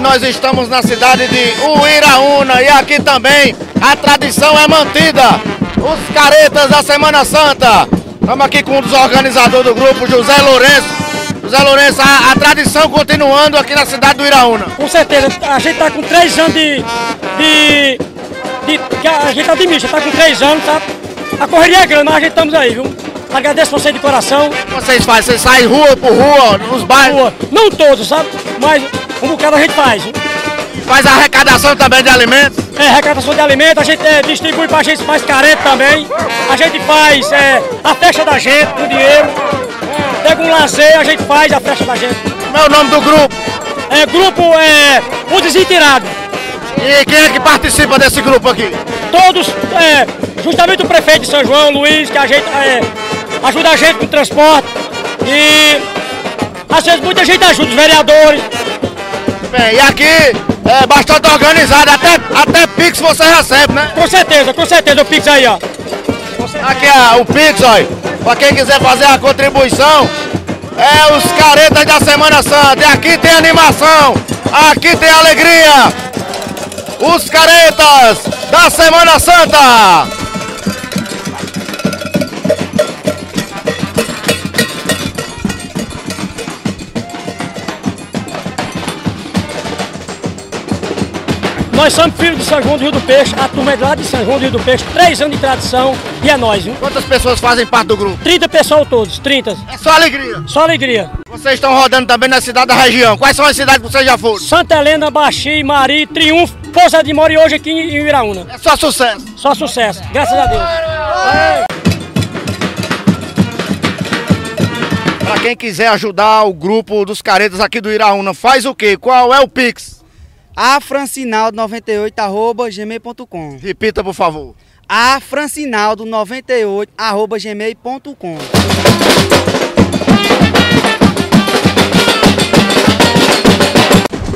nós estamos na cidade de Uiraúna e aqui também a tradição é mantida. Os caretas da Semana Santa. Estamos aqui com um dos organizadores do grupo, José Lourenço. José Lourenço, a, a tradição continuando aqui na cidade do Iraúna. Com certeza, a gente tá com três anos de. de. de a gente tá otimista, tá com três anos, sabe? A correria é grande, mas a gente estamos aí, viu? Agradeço você de coração. O que vocês fazem? Vocês saem rua por rua, nos bairros? Rua. Não todos, sabe? Mas um bocado a gente faz. Faz arrecadação também de alimentos? É, arrecadação de alimentos, a gente é, distribui pra gente, faz careta também. A gente faz é, a festa da gente com dinheiro. Pega um lazer, a gente faz a festa da gente. Como é o nome do grupo? É, grupo é, O Desintirado. E quem é que participa desse grupo aqui? Todos, é, justamente o prefeito de São João, Luiz, que a gente é, ajuda a gente com o transporte. E às vezes muita gente ajuda, os vereadores. Bem, e aqui é bastante organizado, até, até Pix você recebe, né? Com certeza, com certeza, o Pix aí, ó. Aqui é o Pix, olha. Pra quem quiser fazer a contribuição, é os caretas da Semana Santa. E aqui tem animação, aqui tem alegria. Os caretas da Semana Santa. Nós somos filhos de São João do Rio do Peixe, a turma é lá de São João do Rio do Peixe, três anos de tradição e é nós, viu? Quantas pessoas fazem parte do grupo? 30 pessoas todos, 30. É só alegria. Só alegria. Vocês estão rodando também na cidade da região. Quais são as cidades que vocês já foram? Santa Helena, Baxi, Mari, Triunfo, Pousa de Mora e hoje aqui em Iraúna. É só sucesso. Só sucesso, graças a Deus. Pra quem quiser ajudar o grupo dos caretas aqui do Iraúna, faz o quê? Qual é o Pix? afrancinaldo98@gmail.com. Repita, por favor. afrancinaldo98@gmail.com.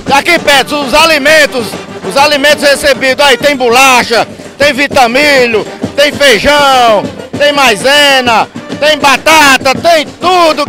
Daqui perto, os alimentos, os alimentos recebidos aí, tem bolacha, tem vitamilho, tem feijão, tem maisena, tem batata, tem tudo.